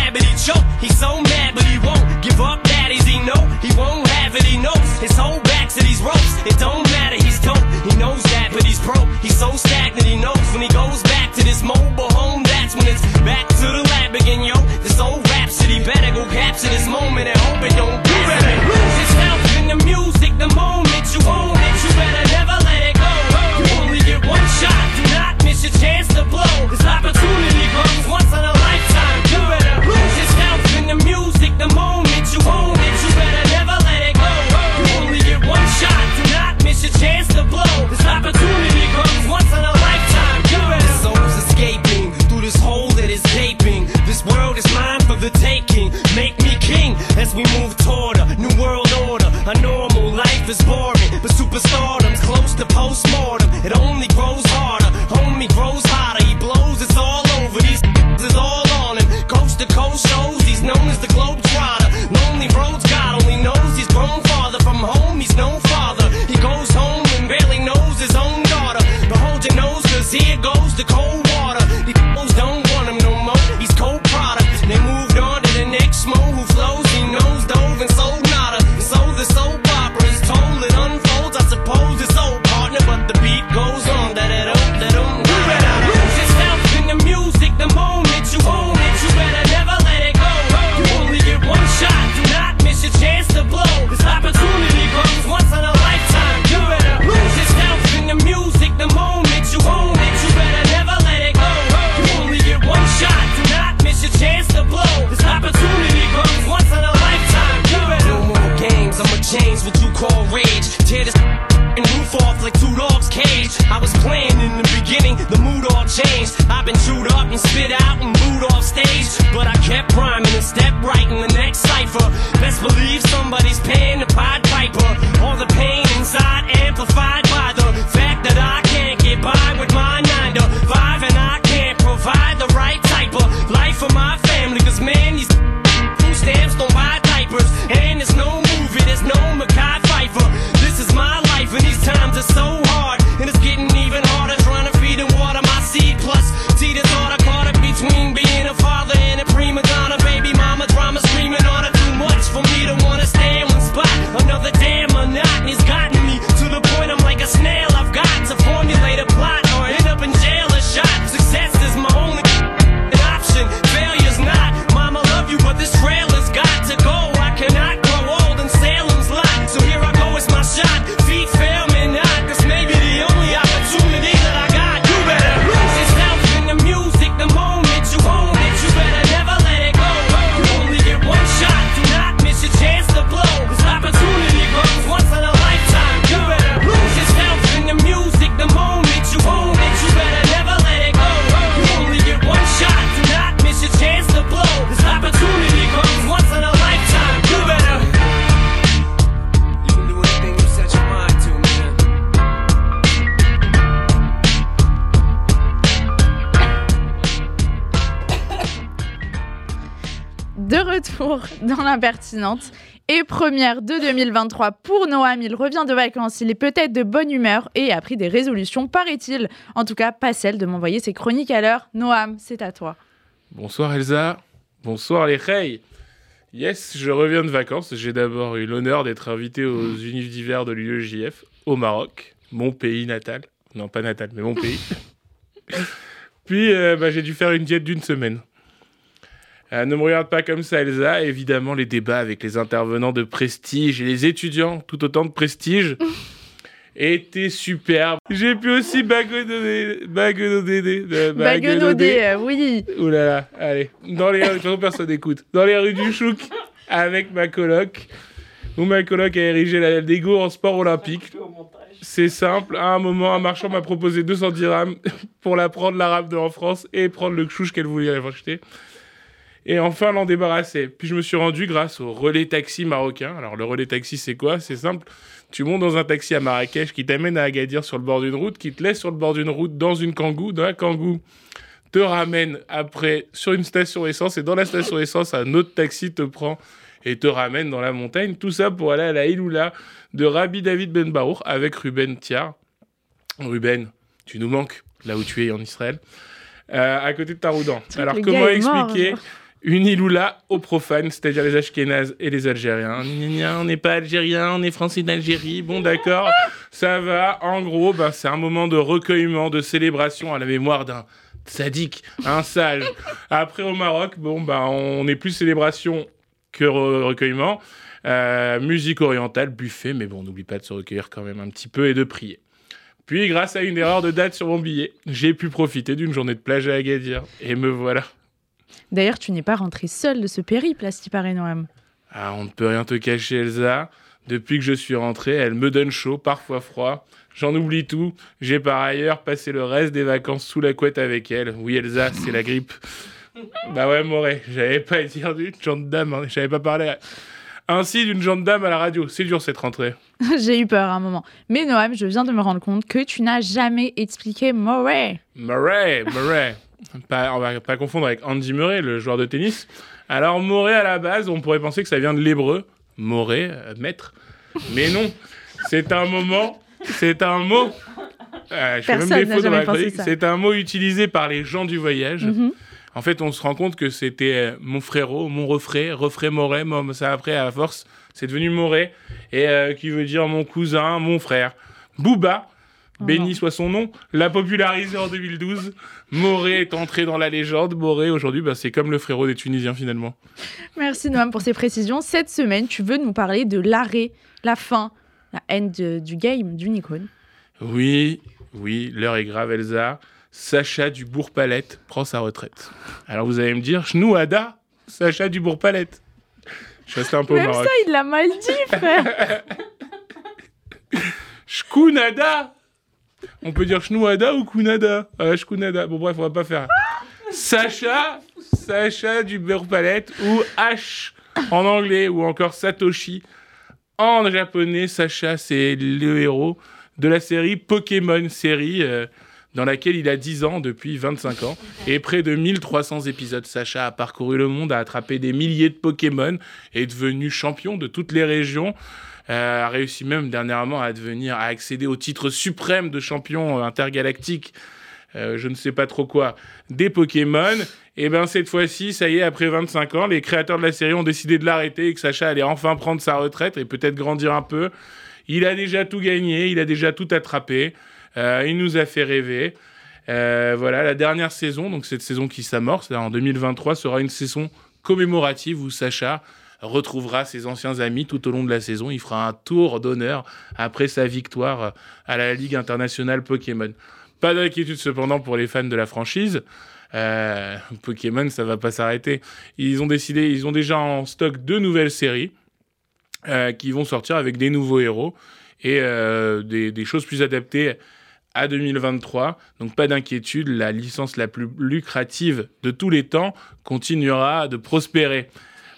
Choke. He's so mad, but he won't give up. Daddies, he know he won't have it. He knows his whole back to these ropes. It don't matter. He's dope. He knows that, but he's broke. He's so stagnant. He knows when he goes back is boring, chance to blow. This opportunity comes once in a lifetime. You better no more games. I'ma change what you call rage. Tear this and roof off like two dogs' cage. I was playing in the beginning, the mood all changed. I've been chewed up and spit out and booed off stage. But I kept rhyming and stepped right in the next cipher. Best believe somebody's paying the Pied Piper. All the pain inside amplified by the fact that I family. Cause man, these [LAUGHS] food stamps don't buy diapers. And there's no movie, there's no Mackay Pfeiffer. This is my life, and these times are so hard. Retour [LAUGHS] dans l'impertinente et première de 2023 pour Noam. Il revient de vacances, il est peut-être de bonne humeur et a pris des résolutions, paraît-il. En tout cas, pas celle de m'envoyer ses chroniques à l'heure. Noam, c'est à toi. Bonsoir Elsa, bonsoir les Rey. Yes, je reviens de vacances. J'ai d'abord eu l'honneur d'être invité aux Unifs d'hiver de l'UEJF au Maroc, mon pays natal. Non, pas natal, mais mon pays. [LAUGHS] Puis euh, bah, j'ai dû faire une diète d'une semaine. Euh, ne me regarde pas comme ça, Elsa. Évidemment, les débats avec les intervenants de prestige et les étudiants, tout autant de prestige, [LAUGHS] étaient superbes. J'ai pu aussi baguenauder. Baguenauder. euh, Baguenauder, oui. Ouh là là, allez. Dans les rues, de toute façon, personne n'écoute. Dans les rues du Chouk, avec ma coloc, où ma coloc a érigé la Lego en sport olympique. C'est simple, à un moment, un marchand m'a proposé 200 dirhams pour la prendre l'arabe de en France et prendre le chouche qu'elle voulait acheter. Et enfin l'en débarrasser. Puis je me suis rendu grâce au relais taxi marocain. Alors le relais taxi c'est quoi? C'est simple. Tu montes dans un taxi à Marrakech qui t'amène à Agadir sur le bord d'une route, qui te laisse sur le bord d'une route dans une kangou. Dans la kangou, te ramène après sur une station essence. Et dans la station essence, un autre taxi te prend et te ramène dans la montagne. Tout ça pour aller à la Iloula de Rabbi David Ben Barour avec Ruben Tiar. Ruben, tu nous manques là où tu es en Israël. Euh, à côté de Taroudan. Alors comment expliquer une Iloula aux profanes, c'est-à-dire les Ashkénazes et les Algériens. On n'est pas Algérien, on est Français d'Algérie. Bon, d'accord, ça va. En gros, ben, c'est un moment de recueillement, de célébration à la mémoire d'un sadique, un sage. Après, au Maroc, bon, ben, on est plus célébration que re- recueillement. Euh, musique orientale, buffet, mais bon, n'oublie pas de se recueillir quand même un petit peu et de prier. Puis, grâce à une erreur de date sur mon billet, j'ai pu profiter d'une journée de plage à Agadir. Et me voilà. D'ailleurs, tu n'es pas rentré seul de ce périple, à ce qui paraît, Noam. Ah, on ne peut rien te cacher, Elsa. Depuis que je suis rentré, elle me donne chaud, parfois froid. J'en oublie tout. J'ai par ailleurs passé le reste des vacances sous la couette avec elle. Oui, Elsa, c'est la grippe. bah ouais, Moret, j'avais pas dire d'une gendarme, hein. j'avais pas parlé ainsi d'une gendarme à la radio. C'est dur cette rentrée. [LAUGHS] J'ai eu peur à un moment. Mais Noam, je viens de me rendre compte que tu n'as jamais expliqué Murray. Murray, Murray. Pas, on va pas confondre avec Andy Murray, le joueur de tennis. Alors, Murray, à la base, on pourrait penser que ça vient de l'hébreu. Moré, euh, maître. Mais non, c'est un moment, c'est un mot. Euh, je fais même des fautes dans pensé chronique. C'est un mot utilisé par les gens du voyage. Mhm. En fait, on se rend compte que c'était euh, mon frérot, mon refrain, refrain. Moi, ça après, à force, c'est devenu Moret. Et euh, qui veut dire mon cousin, mon frère. Booba, Béni soit son nom, l'a popularisé en 2012. Moré est entré dans la légende. Moré, aujourd'hui, bah, c'est comme le frérot des Tunisiens finalement. Merci Noam pour ces précisions. Cette semaine, tu veux nous parler de l'arrêt, la fin, la haine de- du game d'Unicron. Oui, oui, l'heure est grave, Elsa. Sacha Dubourg-Palette prend sa retraite. Alors vous allez me dire, Chnouada, Sacha Dubourg-Palette. Je reste un peu au Même Maroc. ça, il l'a mal dit, frère. [LAUGHS] Shkunada On peut dire Chnouada ou Kunada euh, Shkunada. Bon, bref, on va pas faire. Sacha, Sacha du beurre palette ou H en anglais ou encore Satoshi en japonais. Sacha, c'est le héros de la série Pokémon, série euh, dans laquelle il a 10 ans depuis 25 ans et près de 1300 épisodes. Sacha a parcouru le monde, a attrapé des milliers de Pokémon, est devenu champion de toutes les régions. Euh, a réussi même dernièrement à devenir, à accéder au titre suprême de champion euh, intergalactique, euh, je ne sais pas trop quoi, des Pokémon. Et ben cette fois-ci, ça y est, après 25 ans, les créateurs de la série ont décidé de l'arrêter et que Sacha allait enfin prendre sa retraite et peut-être grandir un peu. Il a déjà tout gagné, il a déjà tout attrapé. Il nous a fait rêver. Voilà, la dernière saison, donc cette saison qui s'amorce en 2023, sera une saison commémorative où Sacha retrouvera ses anciens amis tout au long de la saison. Il fera un tour d'honneur après sa victoire à la Ligue internationale Pokémon. Pas d'inquiétude cependant pour les fans de la franchise. Euh, Pokémon, ça va pas s'arrêter. Ils ont décidé, ils ont déjà en stock deux nouvelles séries euh, qui vont sortir avec des nouveaux héros et euh, des choses plus adaptées à 2023. Donc pas d'inquiétude, la licence la plus lucrative de tous les temps continuera de prospérer.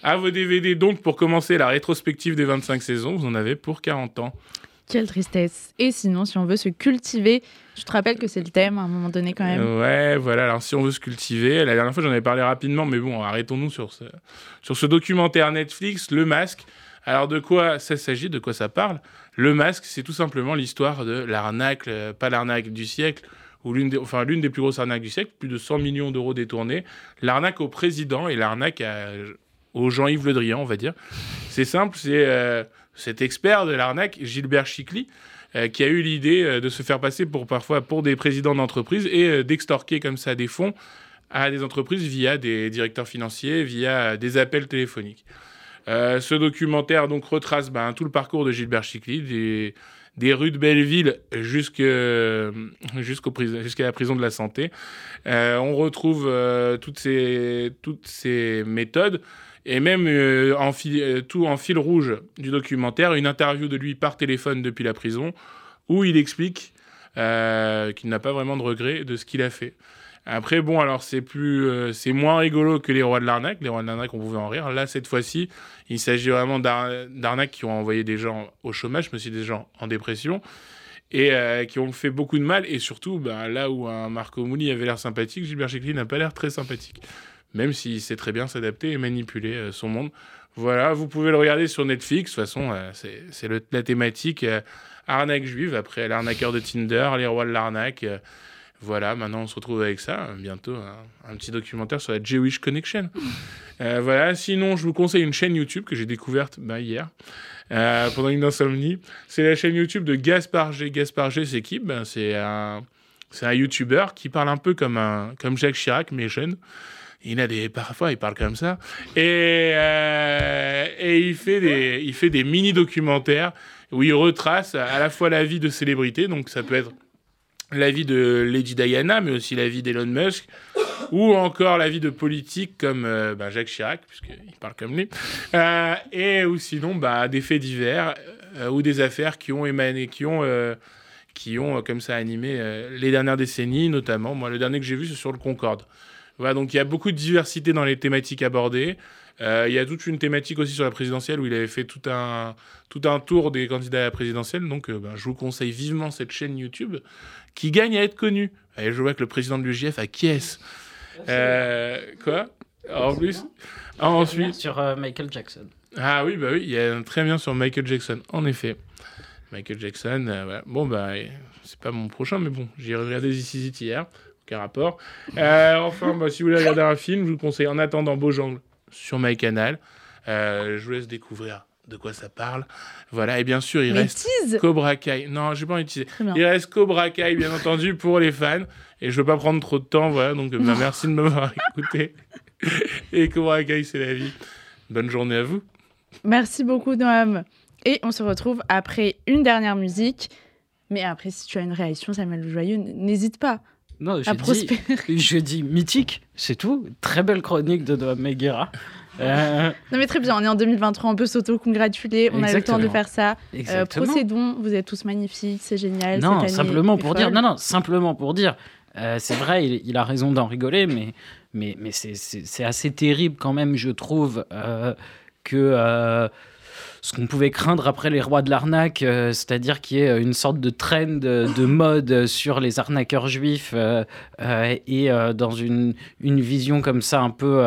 À vos DVD donc pour commencer la rétrospective des 25 saisons, vous en avez pour 40 ans. Quelle tristesse. Et sinon, si on veut se cultiver, je te rappelle que c'est le thème à un moment donné quand même. Ouais, voilà. Alors, si on veut se cultiver, la dernière fois, j'en avais parlé rapidement, mais bon, arrêtons-nous sur ce, sur ce documentaire Netflix, Le Masque. Alors, de quoi ça s'agit De quoi ça parle? Le Masque, c'est tout simplement l'histoire de l'arnaque, euh, pas l'arnaque du siècle, ou l'une des, enfin, l'une des plus grosses arnaques du siècle, plus de 100 millions d'euros détournés. L'arnaque au président et l'arnaque à- au Jean-Yves Le Drian, on va dire. C'est simple, c'est euh, cet expert de l'arnaque, Gilbert Chicly, euh, qui a eu l'idée euh, de se faire passer pour parfois pour des présidents d'entreprise et d'extorquer comme ça des fonds à des entreprises via des directeurs financiers, via des appels téléphoniques. Ce documentaire donc retrace ben, tout le parcours de Gilbert Chicly, des, rues de Belleville jusqu'à la prison de la santé. On retrouve toutes, ces, toutes ces méthodes et même euh, euh, tout en fil rouge du documentaire, une interview de lui par téléphone depuis la prison où il explique euh, qu'il n'a pas vraiment de regret de ce qu'il a fait. Après, bon, alors c'est moins rigolo que les rois de l'arnaque. Les rois de l'arnaque, on pouvait en rire. Là, cette fois-ci, il s'agit vraiment d'ar- d'arnaques qui ont envoyé des gens au chômage, mais aussi des gens en dépression et qui ont fait beaucoup de mal. Et surtout, ben, là où un Marco Mouli avait l'air sympathique, Gilbert Chicly n'a pas l'air très sympathique. Même s'il sait très bien s'adapter et manipuler euh, son monde. Voilà, vous pouvez le regarder sur Netflix. De toute façon, euh, c'est la thématique euh, arnaque juive. Après, l'arnaqueur de Tinder, les rois de l'arnaque. voilà, maintenant on se retrouve avec ça. Bientôt, un, petit documentaire sur la Jewish Connection. Voilà, sinon, je vous conseille une chaîne YouTube que j'ai découverte bah, hier. pendant une insomnie. C'est la chaîne YouTube de Gaspard G. Gaspard G, c'est qui? Ben, C'est un, un YouTuber qui parle un peu comme, un, comme Jacques Chirac, mais jeune. Il a des, parfois, il parle comme ça. Et, euh, et il fait des, il fait des mini-documentaires où il retrace à la fois la vie de célébrités, donc ça peut être la vie de Lady Diana, mais aussi la vie d'Elon Musk, ou encore la vie de politiques comme euh, bah, Jacques Chirac, puisqu'il parle comme lui, euh, et ou sinon bah, des faits divers ou des affaires qui ont émané, qui ont, qui ont comme ça animé les dernières décennies, notamment. Moi, le dernier que j'ai vu, c'est sur le Concorde. Voilà, donc il y a beaucoup de diversité dans les thématiques abordées. Euh, il y a toute une thématique aussi sur la présidentielle où il avait fait tout un, tout un tour des candidats à la présidentielle. Donc euh, ben, je vous conseille vivement cette chaîne YouTube qui gagne à être connue. Et je vois que le président de l'UGF acquiesce. Euh, quoi En plus Ah, Ensuite. Sur euh, Michael Jackson. Ah oui, bah oui, il y a un très bien sur Michael Jackson, en effet. Michael Jackson, euh, voilà. bon, bah, c'est pas mon prochain, mais bon, j'ai regardé This Is It hier, aucun rapport. Euh, enfin, bah, si vous voulez regarder un film, je vous conseille En attendant Beaujangle sur MyCanal. Euh, je vous laisse découvrir de quoi ça parle. Voilà, et bien sûr, il Mais reste tease Cobra Kai. Non, j'ai pas envie de. Il reste Cobra Kai, bien entendu, pour les fans. Et je veux pas prendre trop de temps, voilà. Donc, bah, [LAUGHS] merci de m'avoir écouté. Et Cobra Kai, c'est la vie. Bonne journée à vous. Merci beaucoup, Noam. Et on se retrouve après une dernière musique. Mais après, si tu as une réaction, Samuel Joyeux, n'hésite pas Non, je à dis, prospérer. [LAUGHS] je dis mythique, c'est tout. Très belle chronique de Noam Meguera. Euh, Non, mais très bien, on est en 2023, on peut s'auto-congratuler, on a le temps de faire ça. Euh, procédons, vous êtes tous magnifiques, c'est génial. non, cette année simplement pour dire. Non, non, simplement pour dire. euh, c'est vrai, il, il a raison d'en rigoler, mais, mais, mais c'est- assez terrible quand même, je trouve, euh, que ce qu'on pouvait craindre après les rois de l'arnaque, euh, c'est-à-dire qu'il y ait une sorte de trend de, de mode sur les arnaqueurs juifs euh, euh, et euh, dans une, une vision comme ça un peu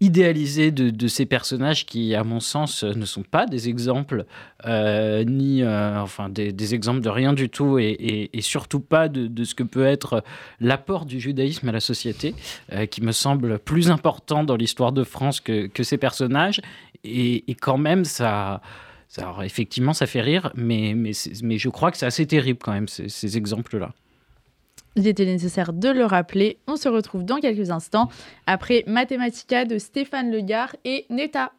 euh, idéalisée de, ces personnages qui, à mon sens, ne sont pas des exemples euh, ni euh, enfin des, exemples de rien du tout et, surtout pas de, ce que peut être l'apport du judaïsme à la société, euh, qui me semble plus important dans l'histoire de France que, ces personnages. Et, quand même, ça, alors, effectivement, ça fait rire, mais, je crois que c'est assez terrible quand même, ces exemples-là. Il était nécessaire de le rappeler. On se retrouve dans quelques instants après Mathematica de Stéphane Legard et Neta.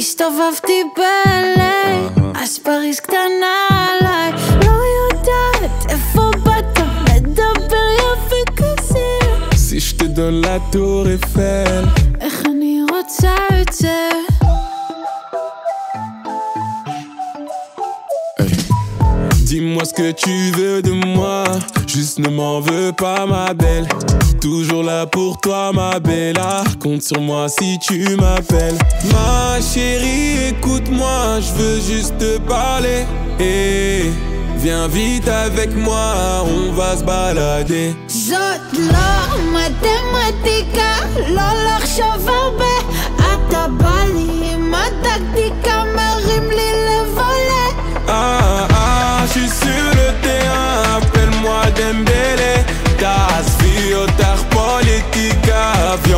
הסתובבתי ב-LA, אז פריז קטנה עליי לא יודעת איפה באת, מדבר יפה כזה Si je te donne la tour Eiffel, איך אני רוצה את זה dis-moi ce que tu veux de moi. Juste ne m'en veux pas ma belle. Toujours là pour toi ma belle. Ah, compte sur moi si tu m'appelles. Ma chérie écoute-moi Je veux juste te parler. Et viens vite avec moi On va se balader. Zotlo matematika Lolor shovarbe Atabal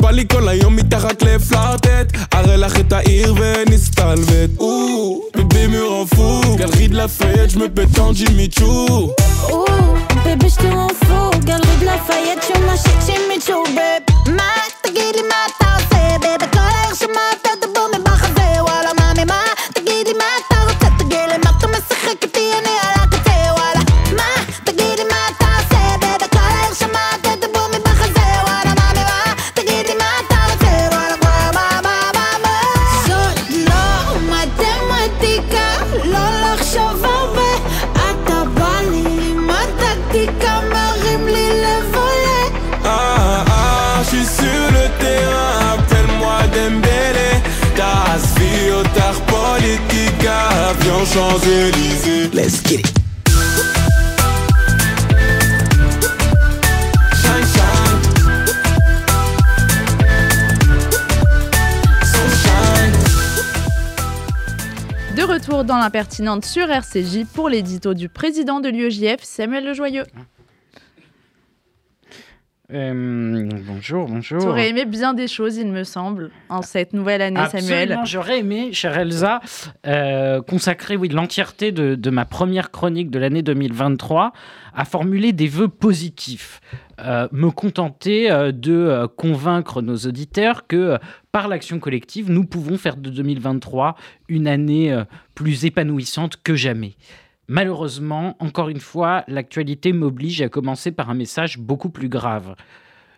את באת וכל פלנט בא לי כל היום מתחת לפלרטט אראה לך את העיר ונסתלבט או, bébé me rend fou Galerie de la Fayette, je me pète en Jimmy Choo Ouh, bébé, je te rends fou. Galerie de Lafayette, je m'achète chez Mitchell, babe. מה תגיד לי מה אתה עושה, baby? כל העיר שמעת Champs-Élysées. Let's get it. Shine, shine. So shine De retour dans l'impertinente sur RCJ pour l'édito du président de l'UEJF, Samuel Le Joyeux. Euh, bonjour, bonjour. Tu aurais aimé bien des choses, il me semble, en cette nouvelle année, Samuel. Absolument, j'aurais aimé, chère Elsa, euh, consacrer oui, l'entièreté de, de ma première chronique de l'année 2023 à formuler des vœux positifs. Euh, me contenter de convaincre nos auditeurs que par l'action collective, nous pouvons faire de 2023 une année plus épanouissante que jamais. Malheureusement, encore une fois, l'actualité m'oblige à commencer par un message beaucoup plus grave.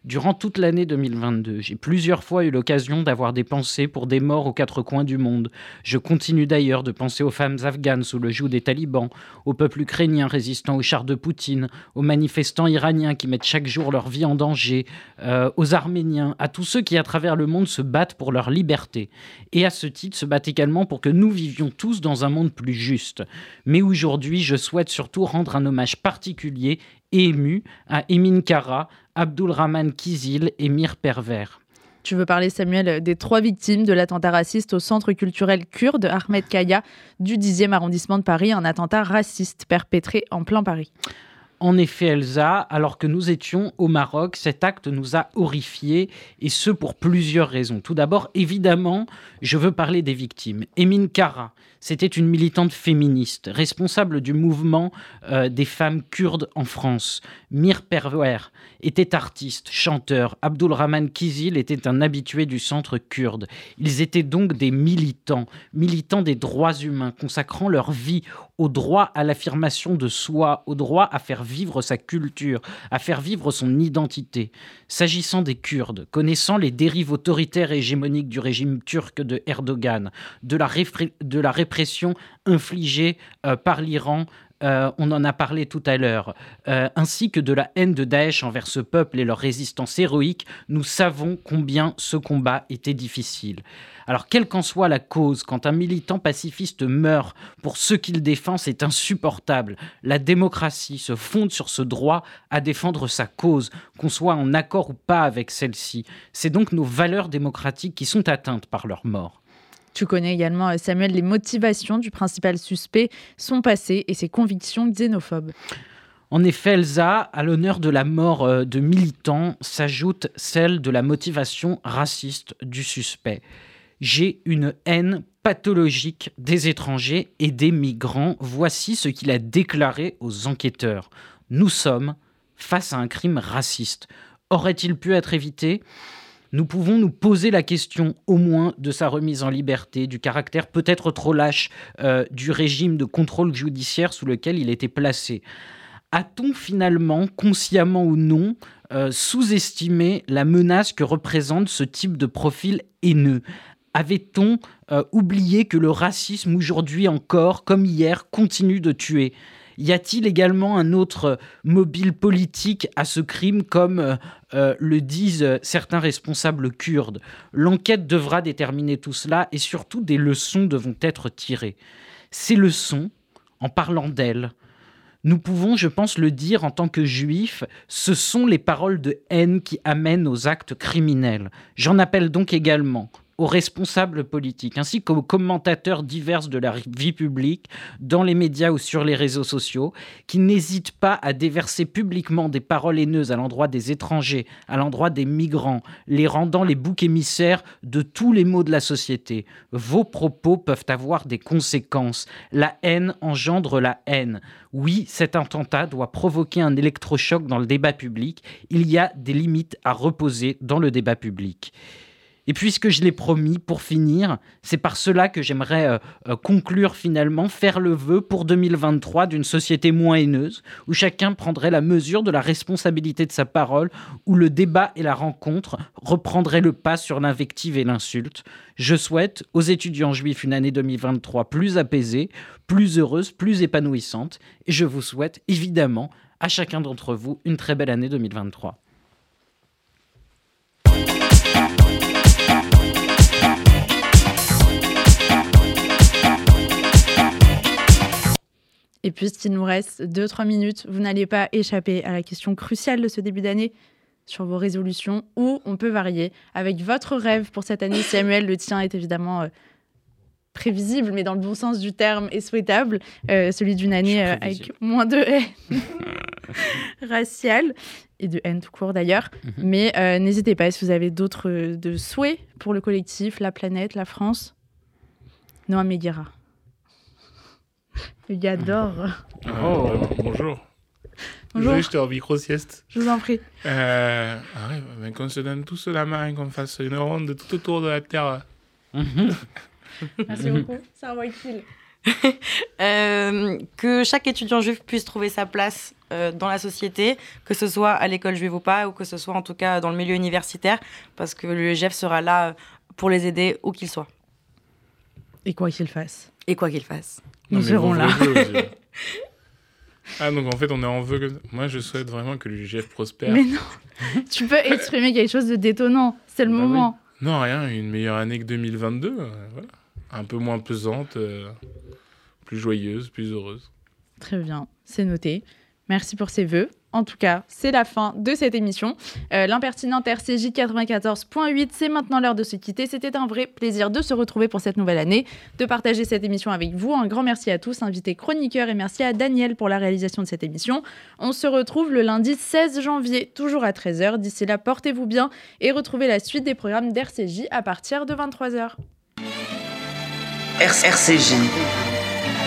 Durant toute l'année 2022, j'ai plusieurs fois eu l'occasion d'avoir des pensées pour des morts aux quatre coins du monde. Je continue d'ailleurs de penser aux femmes afghanes sous le joug des talibans, au peuple ukrainien résistant aux chars de Poutine, aux manifestants iraniens qui mettent chaque jour leur vie en danger, euh, aux Arméniens, à tous ceux qui à travers le monde se battent pour leur liberté. Et à ce titre se battent également pour que nous vivions tous dans un monde plus juste. Mais aujourd'hui, je souhaite surtout rendre un hommage particulier ému à Emin Kara, Abdulrahman Kizil et Mir Perver. Tu veux parler, Samuel, des trois victimes de l'attentat raciste au centre culturel kurde Ahmed Kaya du 10e arrondissement de Paris, un attentat raciste perpétré en plein Paris. En effet, Elsa, alors que nous étions au Maroc, cet acte nous a horrifiés, et ce pour plusieurs raisons. Tout d'abord, évidemment, je veux parler des victimes. Emin Kara, c'était une militante féministe, responsable du mouvement euh, des femmes kurdes en France. Mir Perver était artiste, chanteur. Abdulrahman Kizil était un habitué du centre kurde. Ils étaient donc des militants, militants des droits humains, consacrant leur vie au droit à l'affirmation de soi, au droit à faire vivre sa culture, à faire vivre son identité. S'agissant des Kurdes, connaissant les dérives autoritaires et hégémoniques du régime turc de Erdogan, de la, de la répression infligée euh, par l'Iran euh, on en a parlé tout à l'heure, euh, ainsi que de la haine de Daesh envers ce peuple et leur résistance héroïque, nous savons combien ce combat était difficile. Alors, quelle qu'en soit la cause, quand un militant pacifiste meurt pour ce qu'il défend, c'est insupportable. La démocratie se fonde sur ce droit à défendre sa cause, qu'on soit en accord ou pas avec celle-ci. C'est donc nos valeurs démocratiques qui sont atteintes par leur mort. Tu connais également, euh, Samuel, les motivations du principal suspect, son passé et ses convictions xénophobes. En effet, Elsa, à l'honneur de la mort euh, de militants, s'ajoute celle de la motivation raciste du suspect. J'ai une haine pathologique des étrangers et des migrants. Voici ce qu'il a déclaré aux enquêteurs. Nous sommes face à un crime raciste. Aurait-il pu être évité? Nous pouvons nous poser la question au moins de sa remise en liberté, du caractère peut-être trop lâche euh, du régime de contrôle judiciaire sous lequel il était placé. A-t-on finalement, consciemment ou non, euh, sous-estimé la menace que représente ce type de profil haineux? Avait-on euh, oublié que le racisme aujourd'hui encore, comme hier, continue de tuer? Y a-t-il également un autre mobile politique à ce crime, comme euh, euh, le disent certains responsables kurdes? L'enquête devra déterminer tout cela et surtout des leçons devront être tirées. Ces leçons, en parlant d'elles, nous pouvons, je pense, le dire en tant que juifs, ce sont les paroles de haine qui amènent aux actes criminels. J'en appelle donc également aux responsables politiques ainsi qu'aux commentateurs divers de la vie publique dans les médias ou sur les réseaux sociaux qui n'hésitent pas à déverser publiquement des paroles haineuses à l'endroit des étrangers, à l'endroit des migrants, les rendant les boucs émissaires de tous les maux de la société. Vos propos peuvent avoir des conséquences. La haine engendre la haine. Oui, cet attentat doit provoquer un électrochoc dans le débat public. Il y a des limites à reposer dans le débat public. Et puisque je l'ai promis, pour finir, c'est par cela que j'aimerais euh, euh, conclure finalement, faire le vœu pour 2023 d'une société moins haineuse, où chacun prendrait la mesure de la responsabilité de sa parole, où le débat et la rencontre reprendraient le pas sur l'invective et l'insulte. Je souhaite aux étudiants juifs une année 2023 plus apaisée, plus heureuse, plus épanouissante, et je vous souhaite évidemment à chacun d'entre vous une très belle année 2023. Et puisqu'il nous reste 2-3 minutes, vous n'allez pas échapper à la question cruciale de ce début d'année sur vos résolutions où on peut varier avec votre rêve pour cette année. Samuel, le tien est évidemment euh, prévisible, mais dans le bon sens du terme et souhaitable, euh, celui d'une année euh, avec moins de haine [LAUGHS] raciale et de haine tout court d'ailleurs. Mhm. Mais n'hésitez pas, si vous avez d'autres de souhaits pour le collectif, la planète, la France, Noam Meguera. Il adore. Oh, bonjour. Bonjour. j'étais en micro-sieste. Je vous en prie. Euh, ah qu'on se donne tous la main, qu'on fasse une ronde tout autour de la Terre. Merci beaucoup. [LAUGHS] Ça envoie utile. [LAUGHS] Euh, que chaque étudiant juif puisse trouver sa place euh, dans la société, que ce soit à l'école juive ou pas, ou que ce soit en tout cas dans le milieu universitaire, parce que l'UEGF sera là pour les aider où qu'ils soient. Et quoi qu'il fasse. Et quoi qu'il fasse. Nous Non, serons là. [LAUGHS] ah, donc en fait, on est en vœu ça. Moi, je souhaite vraiment que l'UGF prospère. Mais non, [LAUGHS] tu peux exprimer quelque chose de détonnant. C'est le Bah oui. moment. Non, rien, une meilleure année que 2022. euh, voilà. Un peu moins pesante, euh, plus joyeuse, plus heureuse. Très bien, c'est noté. Merci pour ces vœux. En tout cas, c'est la fin de cette émission. L'impertinente RCJ 94.8, c'est maintenant l'heure de se quitter. C'était un vrai plaisir de se retrouver pour cette nouvelle année, de partager cette émission avec vous. Un grand merci à tous, invités chroniqueurs, et merci à Daniel pour la réalisation de cette émission. On se retrouve le lundi 16 janvier, toujours à 13h. D'ici là, portez-vous bien et retrouvez la suite des programmes d'RCJ à partir de 23h. RCJ